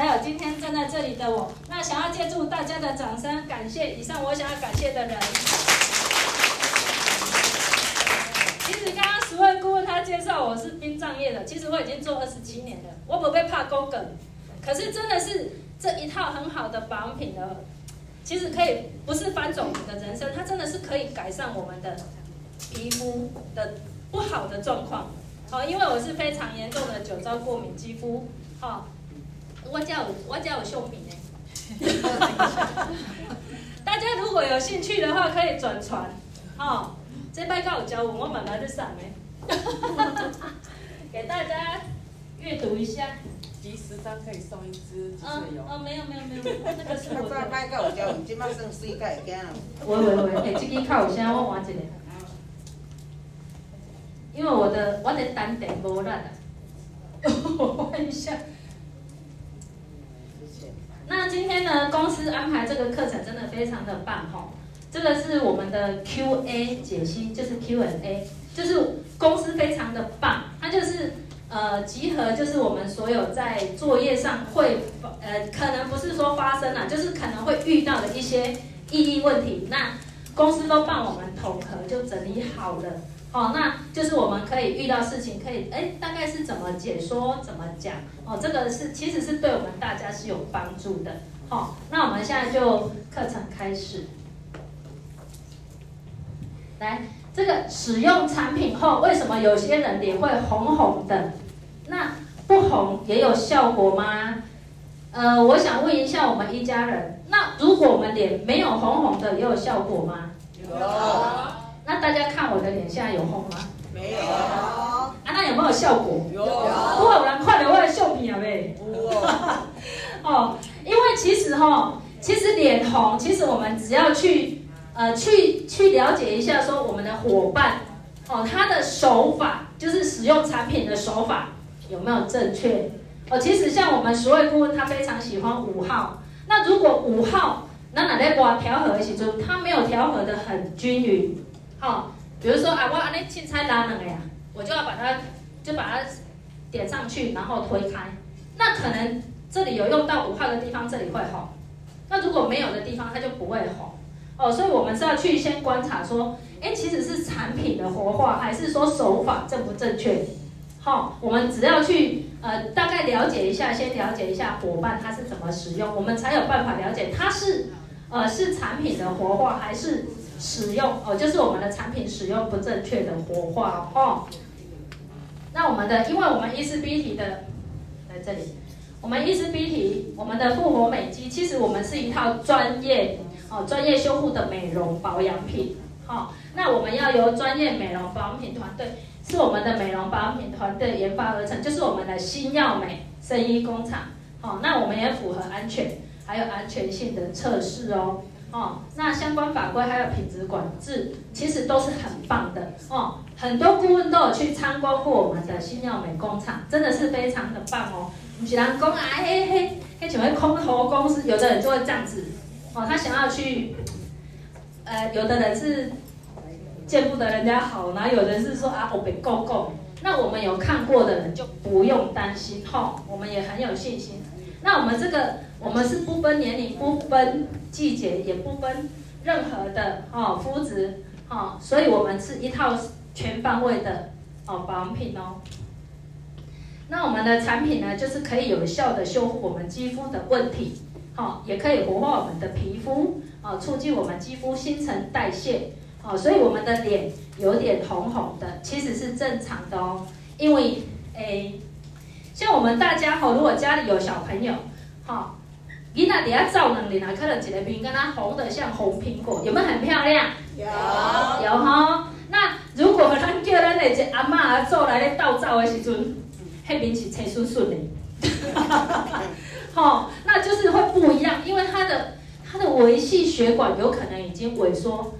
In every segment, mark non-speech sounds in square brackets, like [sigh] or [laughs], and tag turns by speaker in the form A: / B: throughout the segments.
A: 还有今天站在这里的我。那想要借助大家的掌声，感谢以上我想要感谢的人。其实刚刚十位顾问他介绍我是殡葬业的，其实我已经做二十七年了，我不会怕公梗，可是真的是这一套很好的保养品呢，其实可以不是翻转我们的人生，它真的是可以改善我们的皮肤的不好的状况。好，因为我是非常严重的酒糟过敏肌肤。好，我家有我家有相片呢。[laughs] 大家如果有兴趣的话，可以转传。好。这摆够有教我，我慢慢在上面，[laughs] 给大家阅读一下。
B: 集十张可以送一支
A: 哦哦，没有没有没有，那个是我的。
C: 这摆够有教，今摆算水盖惊。
A: 喂喂喂，哎，这支较有声，我换一个。因为我的我的单点无力啊。[laughs] 我换一下。那今天呢，公司安排这个课程真的非常的棒哦。这个是我们的 Q&A 解析，就是 Q&A，就是公司非常的棒，它就是呃集合，就是我们所有在作业上会呃可能不是说发生了，就是可能会遇到的一些意义问题，那公司都帮我们统合就整理好了，哦，那就是我们可以遇到事情可以哎大概是怎么解说怎么讲哦，这个是其实是对我们大家是有帮助的，哦，那我们现在就课程开始。来，这个使用产品后，为什么有些人脸会红红的？那不红也有效果吗？呃，我想问一下我们一家人，那如果我们脸没有红红的，也有效果吗？
C: 有。
A: 那大家看我的脸现在有红吗？
C: 没有。
A: 啊，那有没有效果？
C: 有。
A: 多少人看了我的相片啊？呗。[laughs] 哦，因为其实哈、哦，其实脸红，其实我们只要去。呃，去去了解一下，说我们的伙伴，哦，他的手法就是使用产品的手法有没有正确？哦，其实像我们十位顾问，他非常喜欢五号。那如果五号，那哪在把调和的时候，他没有调和的很均匀，好、哦，比如说啊，我按那青菜拉冷了呀，我就要把它就把它点上去，然后推开，那可能这里有用到五号的地方，这里会红。那如果没有的地方，它就不会红。哦，所以我们是要去先观察说，哎，其实是产品的活化，还是说手法正不正确？好、哦，我们只要去呃大概了解一下，先了解一下伙伴他是怎么使用，我们才有办法了解他是呃是产品的活化，还是使用哦，就是我们的产品使用不正确的活化哦。那我们的，因为我们伊丝碧媞的在这里，我们伊丝碧媞，我们的复活美肌，其实我们是一套专业。哦，专业修护的美容保养品，好、哦，那我们要由专业美容保养品团队，是我们的美容保养品团队研发而成，就是我们的新药美生医工厂，哦，那我们也符合安全，还有安全性的测试哦，哦，那相关法规还有品质管制，其实都是很棒的哦，很多顾问都有去参观过我们的新药美工厂，真的是非常的棒哦，不是人讲啊，嘿嘿，嘿，请问空头公司，有的人就会这样子。哦，他想要去，呃，有的人是见不得人家好，然后有的人是说啊，我被够够。那我们有看过的人就不用担心，哈、哦，我们也很有信心。那我们这个，我们是不分年龄、不分季节，也不分任何的哦肤质，哦，所以我们是一套全方位的哦保养品哦。那我们的产品呢，就是可以有效的修复我们肌肤的问题。哦，也可以活化我们的皮肤，哦，促进我们肌肤新陈代谢，哦，所以我们的脸有点红红的，其实是正常的哦。因为，诶，像我们大家哈，如果家里有小朋友，哈，你那底下照能脸啊，看到一个面跟它红的像红苹果，有没有很漂亮？有，有哈。那如果咱叫咱的这阿嬷啊做来咧倒照的时阵，那面是青顺顺的。[laughs] 好，那就是会不一样，因为它的它的维系血管有可能已经萎缩，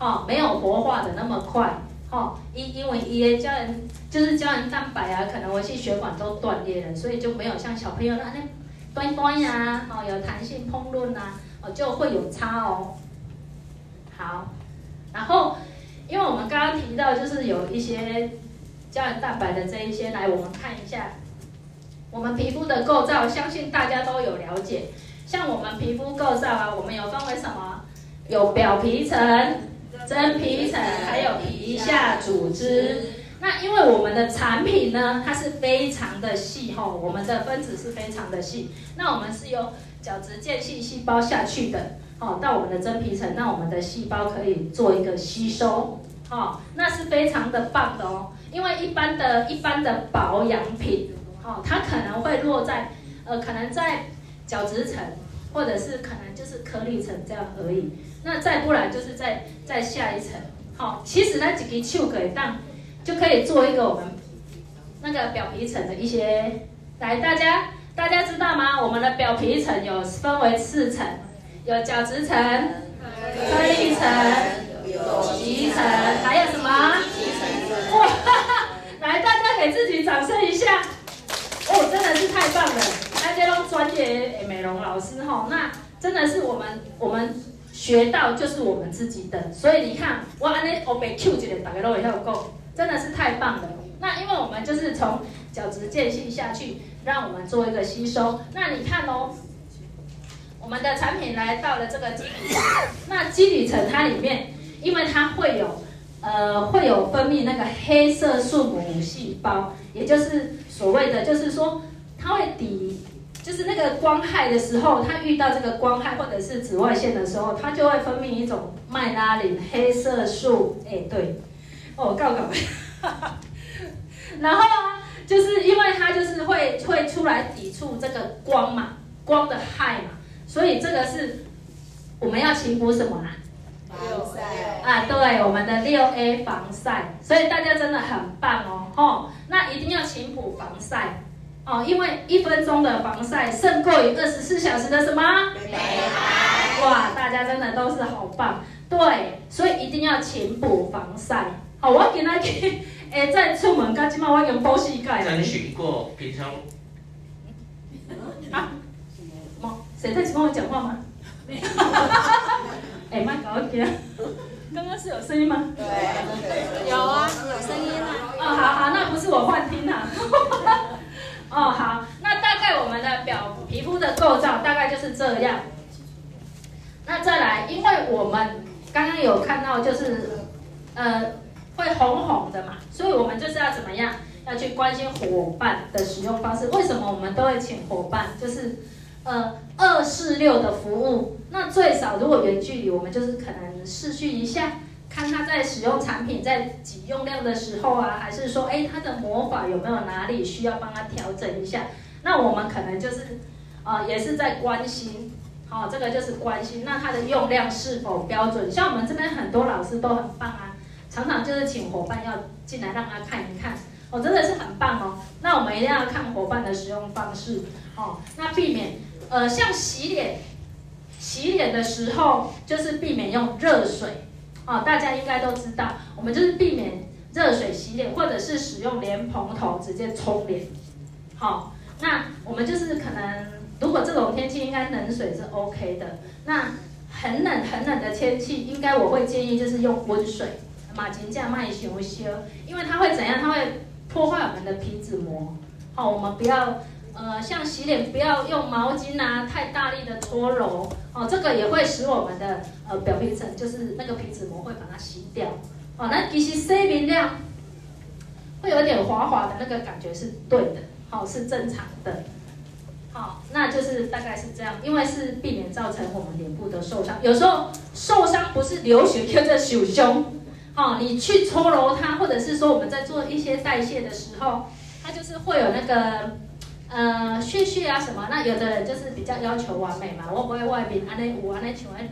A: 哦，没有活化的那么快，哦，因因为伊的胶原就是胶原蛋白啊，可能维系血管都断裂了，所以就没有像小朋友那那端端呀，哦，有弹性膨润呐，哦，就会有差哦。好，然后因为我们刚刚提到就是有一些胶原蛋白的这一些，来我们看一下。我们皮肤的构造，相信大家都有了解。像我们皮肤构造啊，我们有分为什么？有表皮层、真皮层，还有皮下组织。那因为我们的产品呢，它是非常的细吼，我们的分子是非常的细。那我们是由角质间隙细胞下去的，哦，到我们的真皮层，那我们的细胞可以做一个吸收，哦，那是非常的棒的哦。因为一般的一般的保养品，哦，它可能会落在，呃，可能在角质层，或者是可能就是颗粒层这样而已。那再不然就是在在下一层，好，其实它几个球可以当就可以做一个我们那个表皮层的一些，来大家大家知道吗？我们的表皮层有分为四层，有角质层、颗粒层、有极层，还有什么？哇，[laughs] 来大家给自己掌声一下，哦，真的是太棒了！大家都专业的美容老师哈，那真的是我们我们。学到就是我们自己的，所以你看，我安尼我被 Q 起来，大家都会效果，真的是太棒了。那因为我们就是从角质间隙下去，让我们做一个吸收。那你看哦，我们的产品来到了这个基底层，那基底层它里面，因为它会有，呃，会有分泌那个黑色素母细胞，也就是所谓的，就是说它会抵。就是那个光害的时候，它遇到这个光害或者是紫外线的时候，它就会分泌一种麦拉林黑色素。哎，对，哦，告告，[laughs] 然后啊，就是因为它就是会会出来抵触这个光嘛，光的害嘛，所以这个是我们要勤补什么啦？
C: 防晒
A: 啊，对，我们的六 A 防晒，所以大家真的很棒哦，吼，那一定要勤补防晒。哦，因为一分钟的防晒胜过于二十四小时的什么？美白。哇，大家真的都是好棒，对，所以一定要勤补防晒。好，我今天去，[laughs] 诶，再出门，刚起码我用保湿盖。
D: 征询过平常。
A: 啊？什么？谁在跟我讲话吗？哈哈哈哈哈！哎，麦搞一点。刚刚是有声音吗？
C: 对，
B: 有啊，有声音啊。
A: 哦，好好，那不是我幻听啊。[laughs] 哦，好，那大概我们的表皮肤的构造大概就是这样。那再来，因为我们刚刚有看到，就是呃会红红的嘛，所以我们就是要怎么样？要去关心伙伴的使用方式。为什么我们都会请伙伴？就是呃二四六的服务。那最少如果远距离，我们就是可能视讯一下。看他在使用产品在挤用量的时候啊，还是说，哎，他的魔法有没有哪里需要帮他调整一下？那我们可能就是，啊、呃，也是在关心，好、哦，这个就是关心。那他的用量是否标准？像我们这边很多老师都很棒啊，就是请伙伴要进来让他看一看，哦，真的是很棒哦。那我们一定要看伙伴的使用方式，哦，那避免，呃，像洗脸，洗脸的时候就是避免用热水。哦，大家应该都知道，我们就是避免热水洗脸，或者是使用莲蓬头直接冲脸。好，那我们就是可能，如果这种天气，应该冷水是 OK 的。那很冷很冷的天气，应该我会建议就是用温水，马金酱慢修修，因为它会怎样？它会破坏我们的皮脂膜。好，我们不要。呃，像洗脸不要用毛巾啊，太大力的搓揉哦，这个也会使我们的呃表皮层就是那个皮脂膜会把它洗掉哦。那其实洗面料会有点滑滑的那个感觉是对的，好、哦、是正常的，好、哦，那就是大概是这样，因为是避免造成我们脸部的受伤。有时候受伤不是流血，就是手胸，哦，你去搓揉它，或者是说我们在做一些代谢的时候，它就是会有那个。呃，屑屑啊什么？那有的人就是比较要求完美嘛，我不会外面安内我安内喜欢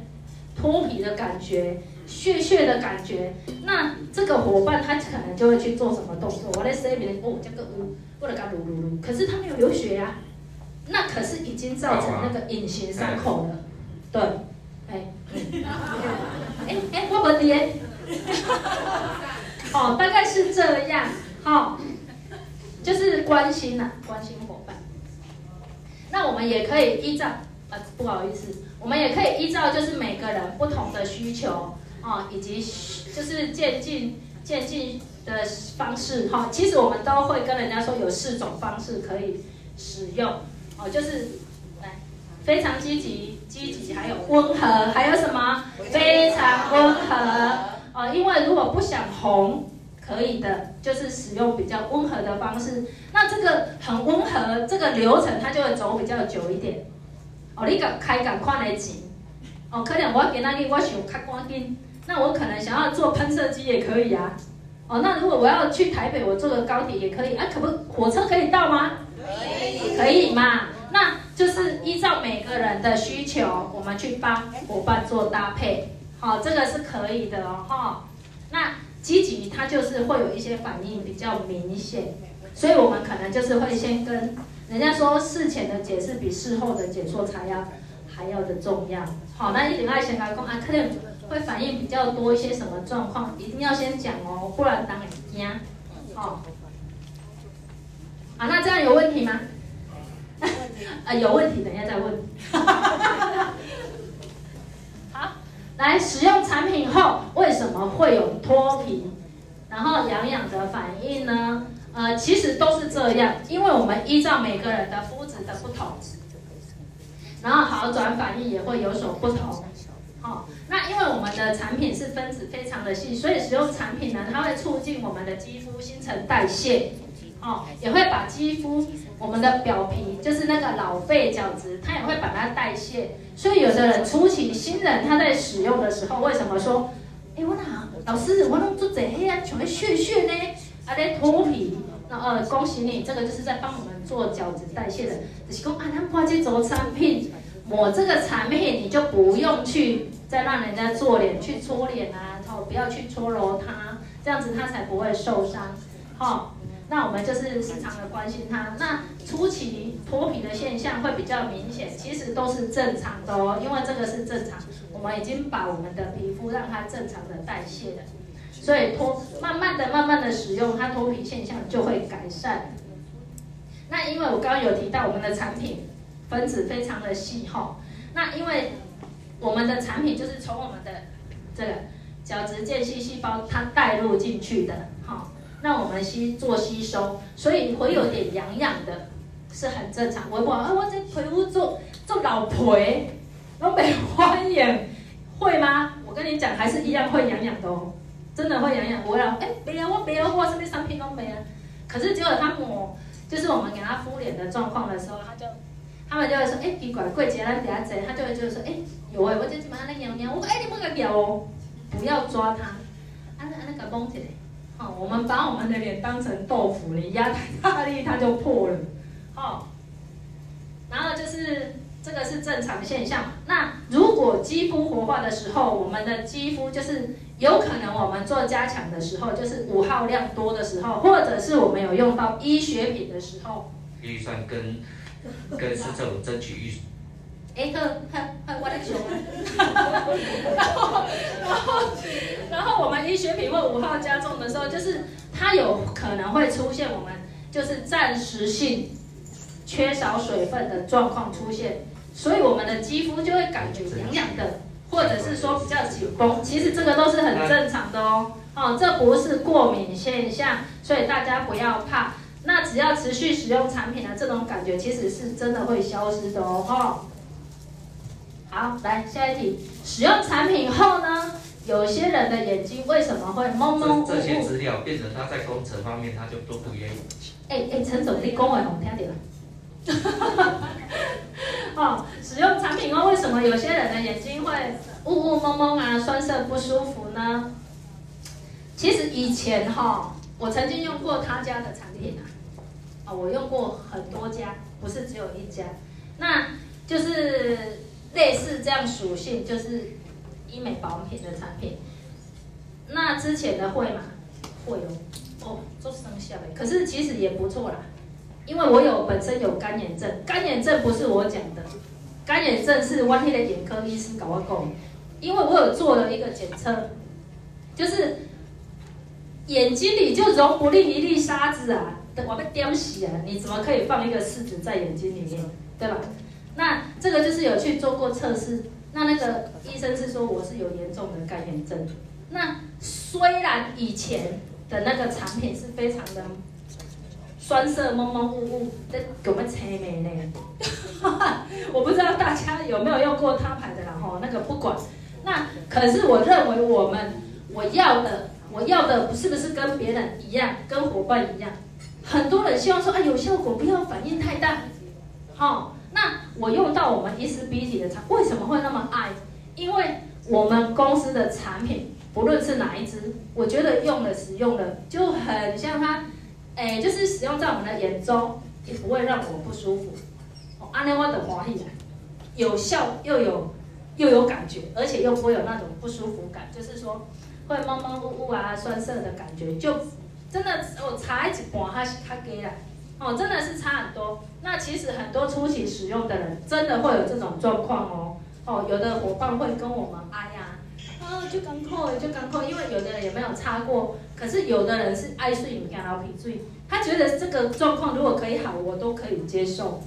A: 脱皮的感觉，屑屑的感觉。那这个伙伴他可能就会去做什么动作？我在身边哦，这个呜，或者干噜噜噜，可是他没有流血呀、啊，那可是已经造成那个隐形伤口了。对，哎，哎哎，我不跌。[laughs] 哦，大概是这样，好、哦。就是关心呐、啊，关心伙伴。那我们也可以依照，呃，不好意思，我们也可以依照就是每个人不同的需求啊，以及就是渐进渐进的方式哈。其实我们都会跟人家说有四种方式可以使用哦，就是来非常积极、积极，还有温和，还有什么非常温和哦，因为如果不想红，可以的，就是使用比较温和的方式。那这个很温和，这个流程它就会走比较久一点哦。你敢开敢快来挤哦，可能我给那里我想开光电，那我可能想要做喷射机也可以啊。哦，那如果我要去台北，我坐个高铁也可以啊，可不火车可以到吗？可以，可以嘛？那就是依照每个人的需求，我们去帮伙伴做搭配，好，这个是可以的哦。那积极它就是会有一些反应比较明显，所以我们可能就是会先跟人家说，事前的解释比事后的解说才要还要的重要。好，那一定要先来讲啊，可能。会反应比较多一些什么状况，一定要先讲哦，不然当会惊。好，好，那这样有问题吗？啊，[laughs] 有问题，等一下再问。[laughs] 来使用产品后，为什么会有脱皮，然后痒痒的反应呢？呃，其实都是这样，因为我们依照每个人的肤质的不同，然后好转反应也会有所不同。哦，那因为我们的产品是分子非常的细，所以使用产品呢，它会促进我们的肌肤新陈代谢，哦，也会把肌肤我们的表皮，就是那个老废角质，它也会把它代谢。所以有的人初期新人他在使用的时候，为什么说，哎，我哪老师我弄做这黑啊，全会屑屑呢？还在脱皮？那呃，恭喜你，这个就是在帮我们做角质代谢的。就是说啊，咱挂这种产品。抹这个产品，你就不用去再让人家做脸去搓脸啊，然后不要去搓揉它，这样子它才不会受伤。好，那我们就是时常的关心它。那初期脱皮的现象会比较明显，其实都是正常的哦，因为这个是正常，我们已经把我们的皮肤让它正常的代谢了，所以脱慢慢的、慢慢的使用，它脱皮现象就会改善。那因为我刚刚有提到我们的产品。分子非常的细厚，那因为我们的产品就是从我们的这个角质间隙细胞它带入进去的，好，那我们吸做吸收，所以会有点痒痒的，是很正常。我我，我这皮肤做做老皮，都没欢迎，会吗？我跟你讲，还是一样会痒痒的哦，真的会痒痒。我讲，哎，没有，我没有，我什么产品都没啊。可是结果他抹，就是我们给他敷脸的状况的时候，他就。他们就会说：“哎，奇怪，过节了，等下子，他就会就是说：哎，有哎，我就基本上那痒痒，我说哎，你不要咬哦，不要抓它，按那按那个绷起来。好，我们把我们的脸当成豆腐，你压太大力，它就破了。好，然后就是这个是正常现象。那如果肌肤活化的时候，我们的肌肤就是有可能我们做加强的时候，就是五号量多的时候，或者是我们有用到医学品的时候，
D: 预算跟。”跟市政府争取预。
A: 哎，呵，呵，呵，我的熊啊！然后，然后，然后我们医学品或五号加重的时候，就是它有可能会出现我们就是暂时性缺少水分的状况出现，所以我们的肌肤就会感觉痒痒的，或者是说比较紧绷。其实这个都是很正常的哦。哦，这不是过敏现象，所以大家不要怕。那只要持续使用产品的这种感觉，其实是真的会消失的哦。哈，好，来下一题。使用产品后呢，有些人的眼睛为什么会蒙蒙雾雾？
D: 这些资料变成他在工程方面他就都不愿意。
A: 哎哎，陈总，你讲话我听到了。[laughs] 哦，使用产品后为什么有些人的眼睛会雾雾蒙蒙啊，酸涩不舒服呢？其实以前哈，我曾经用过他家的产品啊。啊，我用过很多家，不是只有一家，那就是类似这样属性，就是医美保养品的产品。那之前的会吗？会哦，哦，做生效的，可是其实也不错啦，因为我有本身有干眼症，干眼症不是我讲的，干眼症是外地的眼科医师搞我讲，因为我有做了一个检测，就是眼睛里就容不进一粒沙子啊。我被丢死啊！你怎么可以放一个试纸在眼睛里面，对吧？那这个就是有去做过测试。那那个医生是说我是有严重的干眼症。那虽然以前的那个产品是非常的酸涩、蒙蒙雾雾，这给我们催眠呢。[laughs] 我不知道大家有没有用过他牌的啦吼，那个不管。那可是我认为我们我要的，我要的是不是跟别人一样，跟伙伴一样。很多人希望说啊，有效果，不要反应太大。好，我用到我们 ISBT 的产，为什么会那么爱？因为我们公司的产品，不论是哪一支，我觉得用了使用了就很像它，哎，就是使用在我们的眼中，也不会让我不舒服。哦，安利我的华丽，有效又有又有感觉，而且又不会有那种不舒服感，就是说会闷闷雾雾啊、酸涩的感觉，就真的我擦一半它它给了。哦，真的是差很多。那其实很多初期使用的人，真的会有这种状况哦。哦，有的伙伴会跟我们哎呀，啊，就干扣，就干扣，因为有的人也没有擦过。可是有的人是爱睡，你看老皮睡，他觉得这个状况如果可以好，我都可以接受。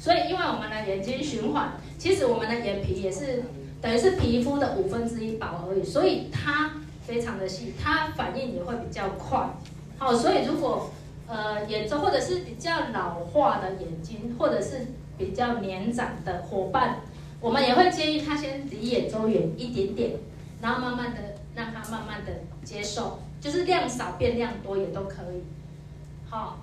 A: 所以，因为我们的眼睛循环，其实我们的眼皮也是等于是皮肤的五分之一薄而已，所以它非常的细，它反应也会比较快。好，所以如果呃，眼周或者是比较老化的眼睛，或者是比较年长的伙伴，我们也会建议他先离眼周远一点点，然后慢慢的让他慢慢的接受，就是量少变量多也都可以。好，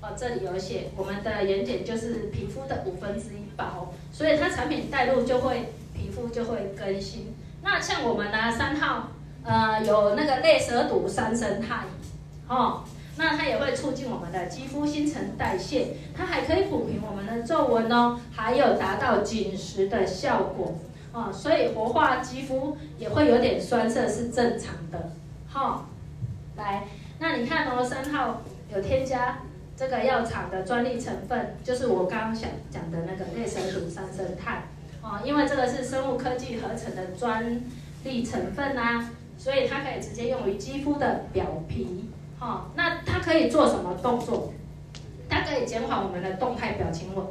A: 哦，这里有写我们的眼睑就是皮肤的五分之一薄，所以它产品带入就会皮肤就会更新。那像我们呢三号，呃，有那个类蛇毒三生态，哦。那它也会促进我们的肌肤新陈代谢，它还可以抚平我们的皱纹哦，还有达到紧实的效果哦，所以活化肌肤也会有点酸涩是正常的。好、哦，来，那你看哦，三号有添加这个药厂的专利成分，就是我刚刚想讲的那个类蛇毒三生肽哦，因为这个是生物科技合成的专利成分啊，所以它可以直接用于肌肤的表皮。好、哦，那它可以做什么动作？它可以减缓我们的动态表情纹。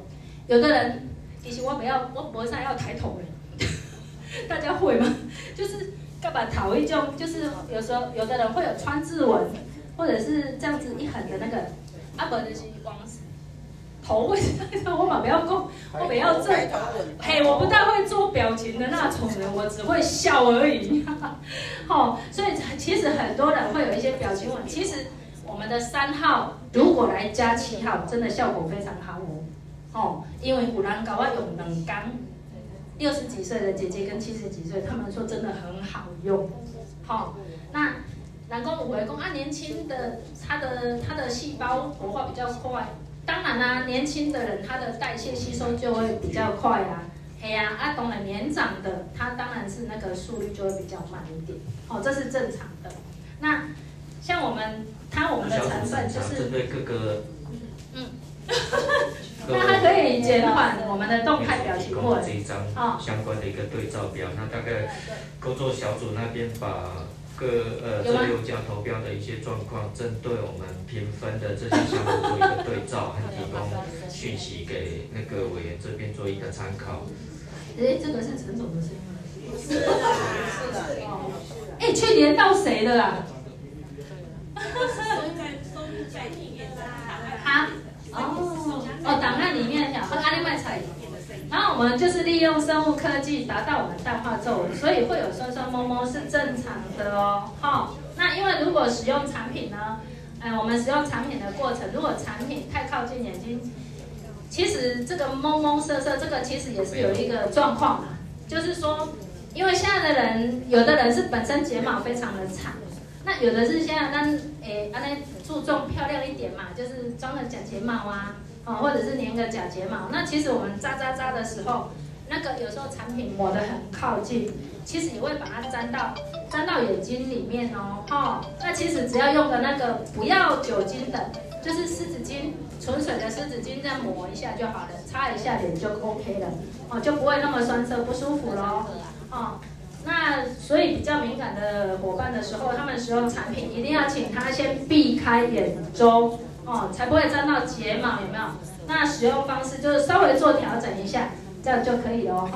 A: 有的人，其实我不要，我脖子上要抬头了，[laughs] 大家会吗？就是干嘛讨一种，就是有时候有的人会有川字纹，或者是这样子一横的那个，啊不就是光头会，我嘛不要讲，我不要这，嘿，我不太会做表情的那种人，我只会笑而已。[laughs] 好，所以其实很多人会有一些表情纹。其实我们的三号如果来加七号，真的效果非常好哦。哦，因为古兰高啊用冷刚，六十几岁的姐姐跟七十几岁，他们说真的很好用。好，那南宫五维宫啊，年轻的他的他的细胞活化比较快。当然啦、啊，年轻的人他的代谢吸收就会比较快啊。嘿呀，啊，当然年长的他当然是那个速率就会比较慢一点，哦，这是正常的。那像我们，它我们的成分就是，
D: 对各个，
A: 嗯，那它可以减缓我们的动态表情或。
D: 这一张相关的一个对照表，那大概工作小组那边把。各呃这六家投标的一些状况，针对我们评分的这些项目做一个对照，和提供讯息给那个委员这边做一个参考。
A: 哎，这个是陈总的声音吗？不是的，是的，哦，哎，去年到谁的啦？哈哈哈。啊？哦，哦，档案里面讲，和阿里麦彩。然后我们就是利用生物科技达到我们淡化皱纹，所以会有酸酸摸摸是正常的哦。好，那因为如果使用产品呢，嗯，我们使用产品的过程，如果产品太靠近眼睛，其实这个蒙蒙色色，这个其实也是有一个状况嘛，就是说，因为现在的人，有的人是本身睫毛非常的长，那有的是现在那诶，那注重漂亮一点嘛，就是装个假睫毛啊。哦，或者是粘个假睫毛，那其实我们扎扎扎的时候，那个有时候产品抹得很靠近，其实也会把它粘到粘到眼睛里面哦。哈、哦，那其实只要用的那个不要酒精的，就是湿纸巾，纯水的湿纸巾，这样抹一下就好了，擦一下脸就 OK 了，哦，就不会那么酸涩不舒服咯。哦，那所以比较敏感的伙伴的时候，他们使用产品一定要请他先避开眼周。哦，才不会沾到睫毛，有没有？那使用方式就是稍微做调整一下，这样就可以了哦。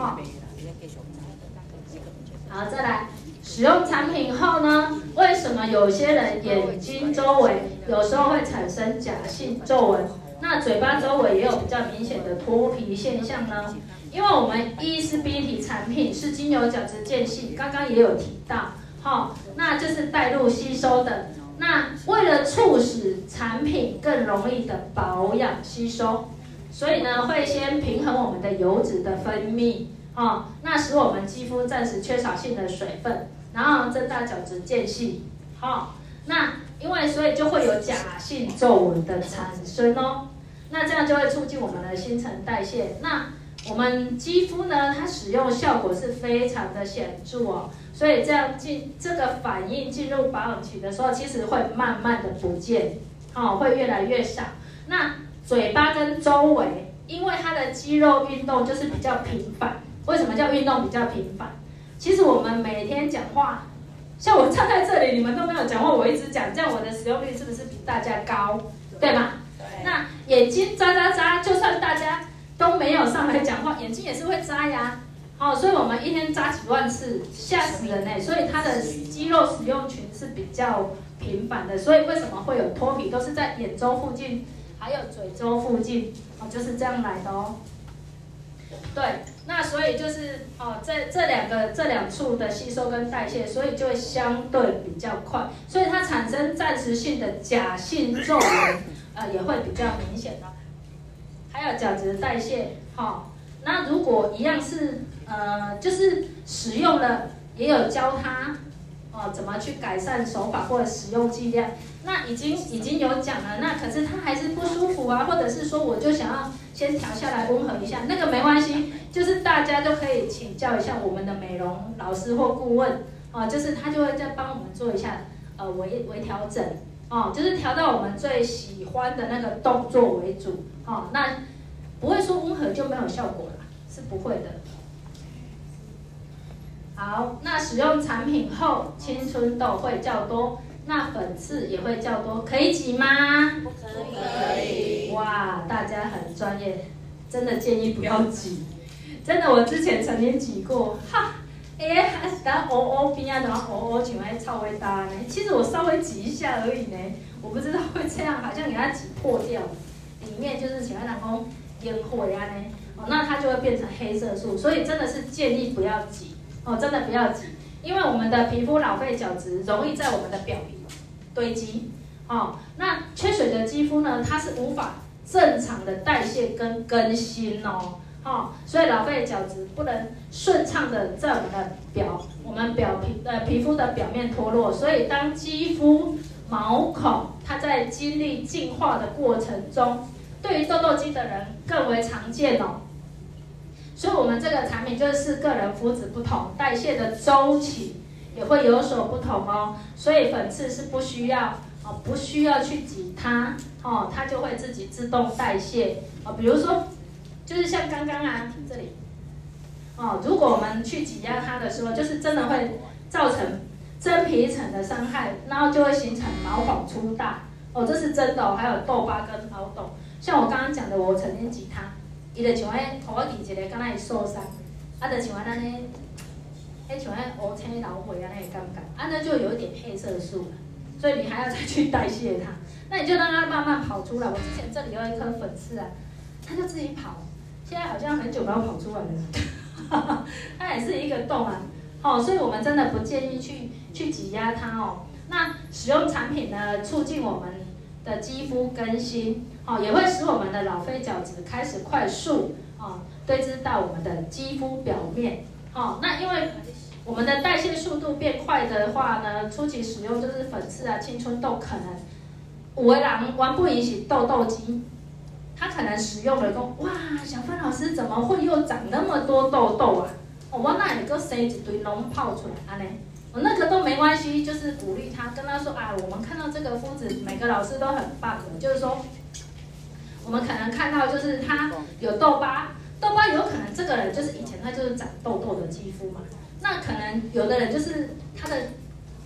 A: 好，再来使用产品后呢，为什么有些人眼睛周围有时候会产生假性皱纹？那嘴巴周围也有比较明显的脱皮现象呢？因为我们 ESBT 产品是经由角质间隙，刚刚也有提到，好，那就是带入吸收的。那为了促使产品更容易的保养吸收，所以呢会先平衡我们的油脂的分泌，哦，那使我们肌肤暂时缺少性的水分，然后增大角质间隙，好，那因为所以就会有假性皱纹的产生哦，那这样就会促进我们的新陈代谢，那。我们肌肤呢，它使用效果是非常的显著哦，所以这样进这个反应进入保养期的时候，其实会慢慢的不见，哦，会越来越少。那嘴巴跟周围，因为它的肌肉运动就是比较频繁，为什么叫运动比较频繁？其实我们每天讲话，像我站在这里，你们都没有讲话，我一直讲，这样我的使用率是不是比大家高？对吗？对。那眼睛眨眨眨，就算大家。都没有上来讲话，眼睛也是会眨呀，哦，所以我们一天扎几万次，吓死人呢。所以它的肌肉使用群是比较频繁的，所以为什么会有脱皮，都是在眼周附近，还有嘴周附近，哦，就是这样来的哦。对，那所以就是哦，这这两个这两处的吸收跟代谢，所以就会相对比较快，所以它产生暂时性的假性皱纹，呃，也会比较明显的。还有角质代谢，哈、那如果一样是，呃，就是使用了，也有教他，哦，怎么去改善手法或者使用剂量，那已经已经有讲了，那可是他还是不舒服啊，或者是说我就想要先调下来温和一下，那个没关系，就是大家都可以请教一下我们的美容老师或顾问，哦，就是他就会再帮我们做一下，呃，微微调整。哦，就是调到我们最喜欢的那个动作为主，哦，那不会说温和就没有效果了，是不会的。好，那使用产品后，青春痘会较多，那粉刺也会较多，可以挤吗？不可以。哇，大家很专业，真的建议不要挤，真的，我之前曾经挤过，哈。哎，还是当哦哦边啊，然后哦哦，像爱超会大呢。其实我稍微挤一下而已呢，我不知道会这样，好像给它挤破掉，里面就是像那种烟火呀呢。哦，那它就会变成黑色素，所以真的是建议不要挤哦，真的不要急，因为我们的皮肤老废角质容易在我们的表皮堆积哦。那缺水的肌肤呢，它是无法正常的代谢跟更新哦。哦，所以老废角质不能顺畅的在我们的表，我们表皮呃皮肤的表面脱落，所以当肌肤毛孔它在经历进化的过程中，对于痘痘肌的人更为常见哦。所以我们这个产品就是个人肤质不同，代谢的周期也会有所不同哦。所以粉刺是不需要哦，不需要去挤它哦，它就会自己自动代谢哦，比如说。就是像刚刚啊这里，哦，如果我们去挤压它的时候，就是真的会造成真皮层的伤害，然后就会形成毛孔粗大，哦，这是真的哦。还有痘疤跟凹洞，像我刚刚讲的，我曾经挤它，伊就像迄头壳挤一个，刚刚一受伤，啊，就像咱呢，迄像迄乌青老灰啊那个感觉，啊，那就有一点黑色素，所以你还要再去代谢它，那你就让它慢慢跑出来。我之前这里有一颗粉刺啊，它就自己跑。现在好像很久没有跑出来了，[laughs] 它也是一个洞啊，好，所以我们真的不建议去去挤压它哦。那使用产品呢，促进我们的肌肤更新，哦，也会使我们的老废角质开始快速哦堆积到我们的肌肤表面，哦，那因为我们的代谢速度变快的话呢，初期使用就是粉刺啊、青春痘可能有的人玩不引起痘痘肌。他可能使用了说，哇，小芬老师怎么会又长那么多痘痘啊？哦，我那里个生一堆脓泡出来，啊呢，我那个都没关系，就是鼓励他，跟他说啊，我们看到这个肤质，每个老师都很棒的，就是说，我们可能看到就是他有痘疤，痘疤有可能这个人就是以前他就是长痘痘的肌肤嘛，那可能有的人就是他的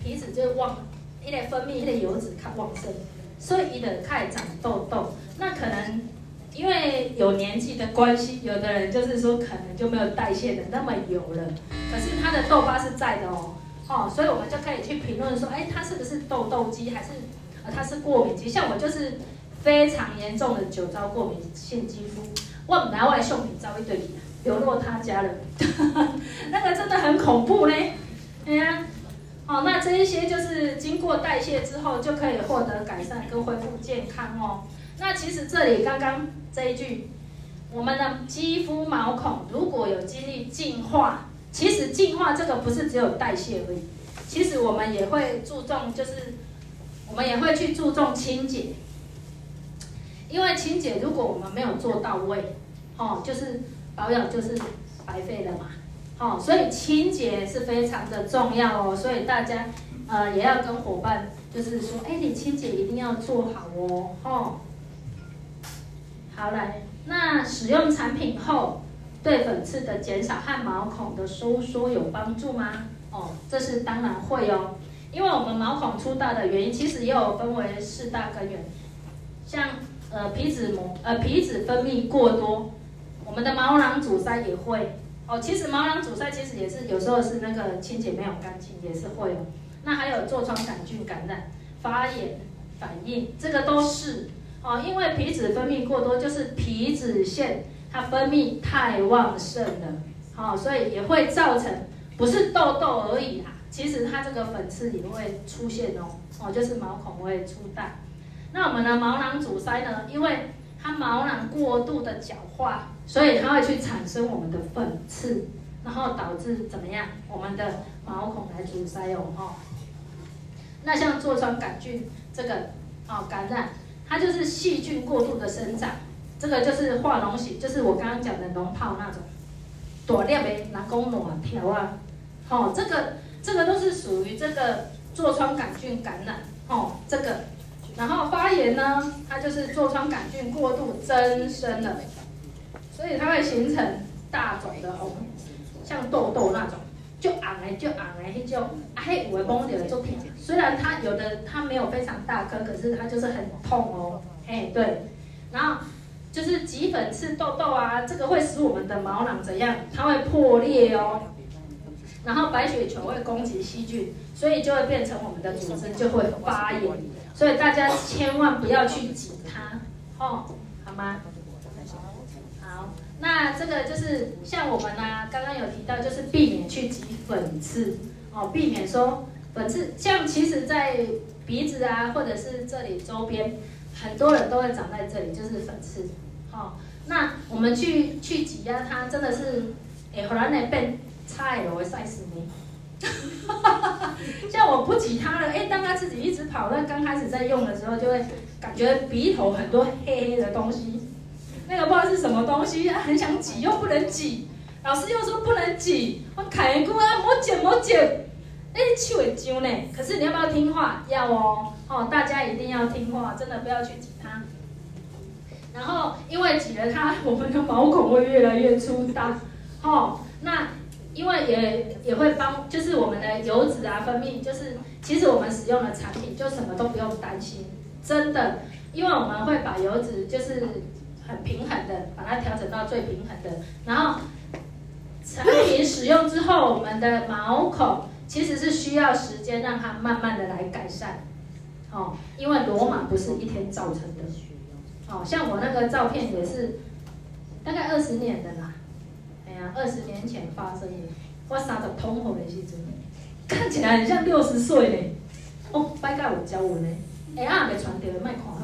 A: 皮脂就旺，一点分泌一点油脂较旺盛，所以一的开始长痘痘，那可能。因为有年纪的关系，有的人就是说可能就没有代谢的那么油了，可是他的痘疤是在的哦，哦，所以我们就可以去评论说，哎，他是不是痘痘肌，还是呃他是过敏肌？像我就是非常严重的酒糟过敏性肌肤，我本来外秀品遭一堆流落他家了，[laughs] 那个真的很恐怖嘞，哎呀，哦，那这一些就是经过代谢之后就可以获得改善跟恢复健康哦。那其实这里刚刚这一句。我们的肌肤毛孔如果有经历净化，其实净化这个不是只有代谢而已，其实我们也会注重，就是我们也会去注重清洁，因为清洁如果我们没有做到位，哦，就是保养就是白费了嘛，哦，所以清洁是非常的重要哦，所以大家呃也要跟伙伴就是说，哎，你清洁一定要做好哦，哦，好来。那使用产品后，对粉刺的减少和毛孔的收缩有帮助吗？哦，这是当然会哦，因为我们毛孔粗大的原因，其实也有分为四大根源，像呃皮脂膜呃皮脂分泌过多，我们的毛囊阻塞也会哦。其实毛囊阻塞其实也是有时候是那个清洁没有干净，也是会哦。那还有痤疮杆菌感染、发炎反应，这个都是。哦，因为皮脂分泌过多，就是皮脂腺它分泌太旺盛了，好，所以也会造成不是痘痘而已啦。其实它这个粉刺也会出现哦，哦，就是毛孔会粗大。那我们的毛囊阻塞呢？因为它毛囊过度的角化，所以它会去产生我们的粉刺，然后导致怎么样？我们的毛孔来阻塞哦，哦。那像痤疮杆菌这个哦感染。它就是细菌过度的生长，这个就是化脓血，就是我刚刚讲的脓泡那种，多裂的人工卵条啊，哦，这个这个都是属于这个痤疮杆菌感染，哦，这个，然后发炎呢，它就是痤疮杆菌过度增生了，所以它会形成大肿的红，像痘痘那种。就红的就红的那种，啊，迄有的摸起来就痛。虽然它有的它没有非常大颗，可是它就是很痛哦。哎，对。然后就是挤粉刺痘痘啊，这个会使我们的毛囊怎样？它会破裂哦。然后白血球会攻击细菌，所以就会变成我们的组织就会发炎。所以大家千万不要去挤它，哦，好吗？好那这个就是像我们呢、啊，刚刚有提到，就是避免去挤粉刺哦，避免说粉刺，像其实，在鼻子啊，或者是这里周边，很多人都会长在这里，就是粉刺。哦，那我们去去挤压它，真的是，哎，忽然间变菜了，我会晒死你。[laughs] 像我不挤它了，哎，当它自己一直跑，那刚开始在用的时候，就会感觉鼻头很多黑黑的东西。那个不知道是什么东西，很想挤又不能挤，老师又说不能挤，我砍一个啊，莫剪莫剪，哎，气味揪呢。可是你要不要听话？要哦，哦，大家一定要听话，真的不要去挤它。然后因为挤了它，我们的毛孔会越来越粗大，哦，那因为也也会帮，就是我们的油脂啊分泌，就是其实我们使用的产品就什么都不用担心，真的，因为我们会把油脂就是。很平衡的，把它调整到最平衡的。然后产品使用之后，我们的毛孔其实是需要时间让它慢慢的来改善。哦，因为罗马不是一天造成的。哦，像我那个照片也是大概二十年的啦。二十年前发生的，我三十通红的时阵，看起来很像六十岁呢。哦，拜个有教我呢。哎啊，没传掉，卖看好，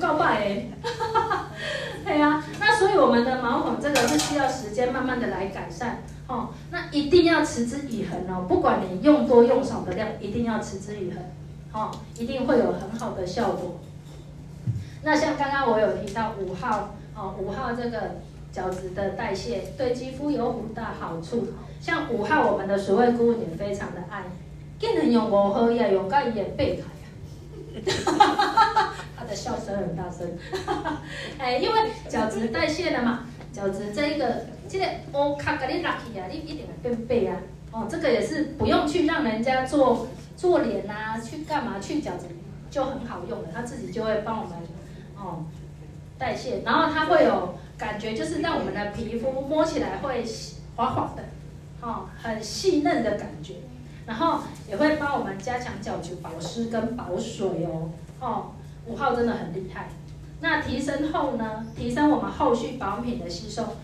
A: 告白哎。[laughs] 对啊，那所以我们的毛孔这个是需要时间慢慢的来改善哦。那一定要持之以恒哦，不管你用多用少的量，一定要持之以恒，哦，一定会有很好的效果。那像刚刚我有提到五号哦，五号这个角质的代谢对肌肤有很大好处。像五号，我们的水味顾问也非常的爱，竟然用五号也用到伊的背台啊。[laughs] 他的笑声很大声，[laughs] 哎，因为角质代谢了嘛，角质这一个，这个我卡给你拉起啊，你一定会变白啊。哦，这个也是不用去让人家做做脸啊，去干嘛去角质就很好用的，它自己就会帮我们哦代谢，然后它会有感觉，就是让我们的皮肤摸起来会滑滑的，哦，很细嫩的感觉。然后也会帮我们加强角质保湿跟保水哦。哦，五号真的很厉害。那提升后呢？提升我们后续保养品的吸收。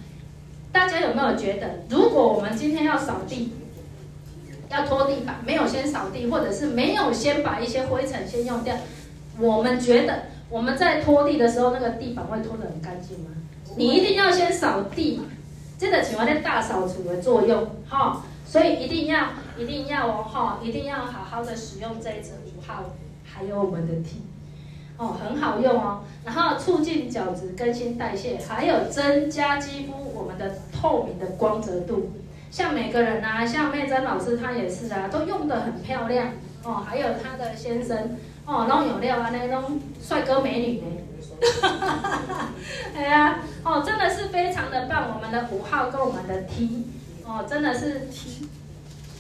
A: 大家有没有觉得，如果我们今天要扫地，要拖地板，没有先扫地，或者是没有先把一些灰尘先用掉，我们觉得我们在拖地的时候，那个地板会拖得很干净吗？你一定要先扫地嘛，这个起到大扫除的作用，哈，所以一定要一定要哦，哈，一定要好好的使用这一支五号，还有我们的 T。哦，很好用哦，然后促进角质更新代谢，还有增加肌肤我们的透明的光泽度。像每个人啊，像媚珍老师她也是啊，都用得很漂亮哦。还有她的先生哦，弄有料啊，那种帅哥美女呢。哈哈哈哎呀，哦，真的是非常的棒。我们的五号跟我们的 T，哦，真的是 T，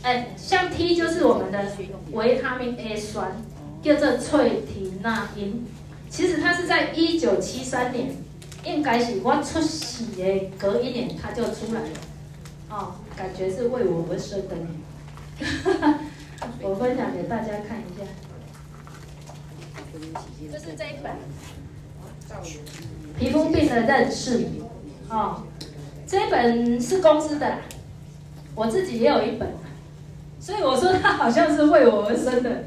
A: 哎，像 T 就是我们的维他命 A 酸。叫做翠缇那因，其实它是在一九七三年，应该是我出世的隔一年，它就出来了，哦，感觉是为我而生的呢。哈 [laughs] 哈我分享给大家看一下，就是这一本《皮肤病的认识》哦，这本是公司的，我自己也有一本，所以我说它好像是为我而生的。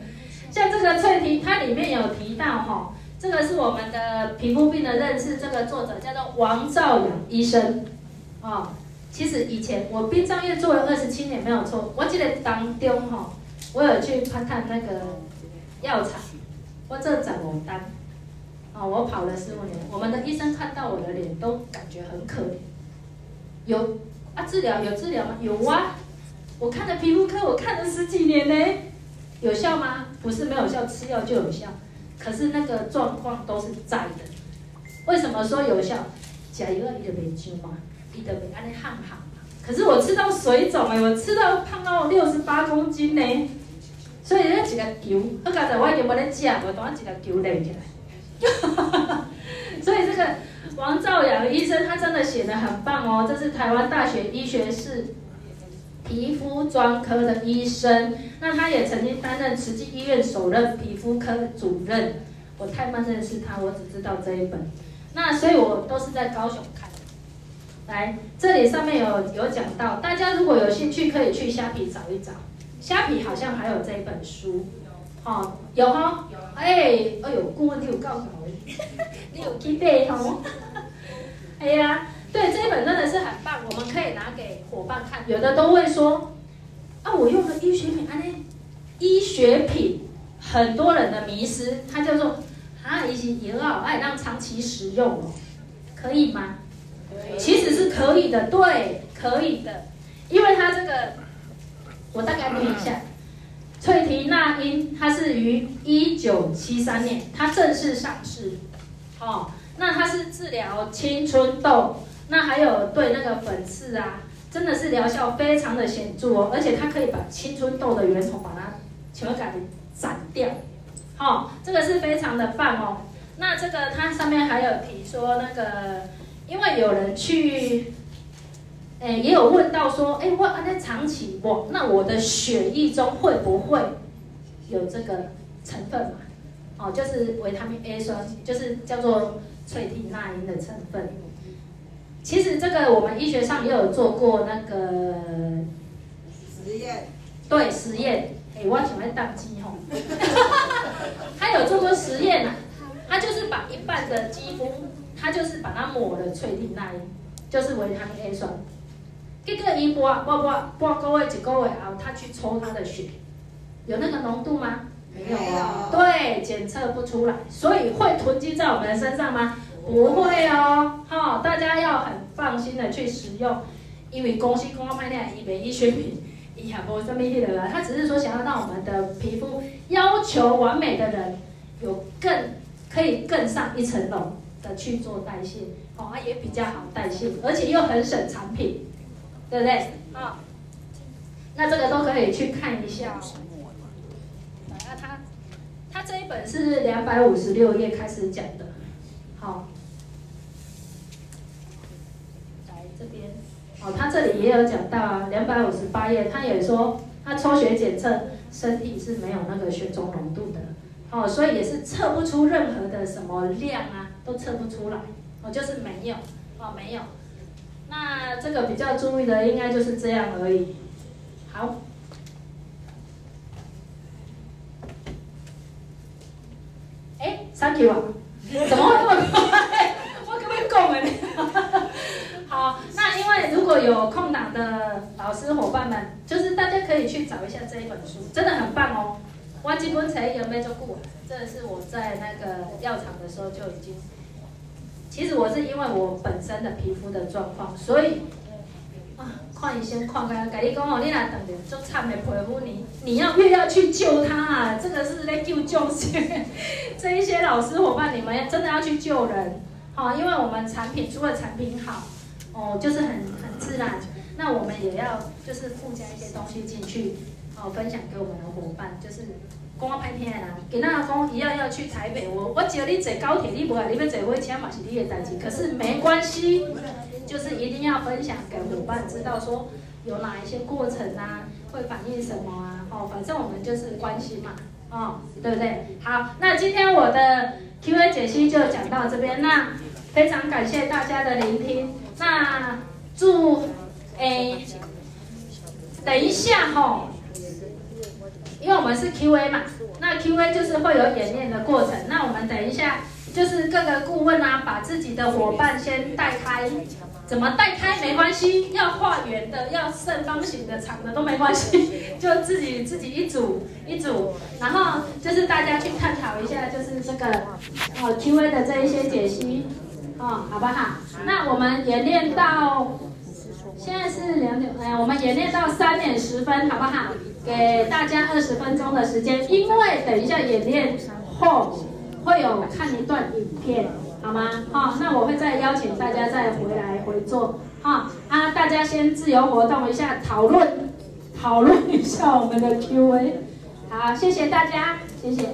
A: 像这个翠缇，它里面有提到哈，这个是我们的皮肤病的认识，这个作者叫做王兆阳医生，哦，其实以前我殡葬业做了二十七年没有错，我记得当中哈，我有去看看那个药厂，我这长红单，啊，我跑了十五年，我们的医生看到我的脸都感觉很可怜，有啊治疗有治疗吗？有啊，我看了皮肤科，我看了十几年呢，有效吗？不是没有效，吃药就有效，可是那个状况都是在的。为什么说有效？甲一二一的没救嘛，一的没安利汗汗嘛。可是我吃到水肿哎，我吃到胖到六十八公斤呢。所以那几个球，我刚才我已经没得吃，我等下几个球累起来。哈哈哈所以这个王兆阳医生他真的写得很棒哦，这是台湾大学医学士。皮肤专科的医生，那他也曾经担任慈济医院首任皮肤科主任。我太慢认识他，我只知道这一本。那所以我都是在高雄看。来，这里上面有有讲到，大家如果有兴趣，可以去虾皮找一找。虾皮好像还有这一本书，哦，有哈，哎，哎呦，顾问你有告诉我，[laughs] 你有去背哦，[laughs] 哎呀。对，这一本真的是很棒，我们可以拿给伙伴看。有的都会说，啊，我用的医学品，啊，那医学品，很多人的迷失，它叫做啊，一些也好哎让长期使用哦，可以吗？其实是可以的，对，可以的，因为它这个，我大概念一下，翠缇那英，它是于一九七三年，它正式上市，哦，那它是治疗青春痘。那还有对那个粉刺啊，真的是疗效非常的显著哦，而且它可以把青春痘的源头把它全部给斩掉，好、哦，这个是非常的棒哦。那这个它上面还有提说那个，因为有人去，哎，也有问到说，哎，我那长期我那我的血液中会不会有这个成分嘛？哦，就是维他命 A 酸，就是叫做翠缇那英的成分。其实这个我们医学上也有做过那个实验，对实验，哎，我喜欢当机吼，[laughs] 他有做过实验啊，他就是把一半的肌肤，他就是把它抹了翠缇那英，就是维他命 A 酸，这个一波波波半个位一个位啊，他去抽他的血，有那个浓度吗？没有啊，对，检测不出来，所以会囤积在我们的身上吗？不会。哦，哈，大家要很放心的去使用，因为公司公开卖那医美医学品，一样不这么一的啦，他只是说想要让我们的皮肤要求完美的人，有更可以更上一层楼的去做代谢，哦，它也比较好代谢，而且又很省产品，对不对？啊，那这个都可以去看一下。来啊，他他这一本是两百五十六页开始讲的，好。来这边，哦，他这里也有讲到啊，两百五十八页，他也说他抽血检测身体是没有那个血中浓度的，哦，所以也是测不出任何的什么量啊，都测不出来，哦，就是没有，哦，没有。那这个比较注意的应该就是这样而已。好。哎，Thank you 啊，[laughs] 怎么会那么快？我可不可以讲哎？[laughs] 好，那因为如果有空档的老师伙伴们，就是大家可以去找一下这一本书，真的很棒哦。我基本才有没有做过？这是我在那个药厂的时候就已经。其实我是因为我本身的皮肤的状况，所以啊。看医生，看开，跟你讲哦，你若等着做惨的皮肤，你你要越要去救他啊，这个是在救救些 [laughs] 这一些老师伙伴，你们真的要去救人，好，因为我们产品除了产品好，哦，就是很很自然，那我们也要就是附加一些东西进去，哦，分享给我们的伙伴，就是。讲我歹听啦，今仔讲一样要去台北，我我叫你坐高铁，你不来，你要坐火车嘛是你的代志，可是没关系，就是一定要分享给伙伴知道说有哪一些过程啊，会反映什么啊，哦，反正我们就是关心嘛，哦，对不对？好，那今天我的 Q&A 解析就讲到这边，那非常感谢大家的聆听，那祝诶，等一下吼、因为我们是 Q&A 嘛，那 Q&A 就是会有演练的过程。那我们等一下就是各个顾问啊，把自己的伙伴先带开，怎么带开没关系，要画圆的，要正方形的、长的都没关系，[laughs] 就自己自己一组一组，然后就是大家去探讨一下，就是这个哦 Q&A 的这一些解析哦，好不好？那我们演练到现在是两点，哎，我们演练到三点十分，好不好？给大家二十分钟的时间，因为等一下演练后会有看一段影片，好吗？好，那我会再邀请大家再回来回座，好啊，大家先自由活动一下，讨论讨论一下我们的 Q&A，好，谢谢大家，谢谢。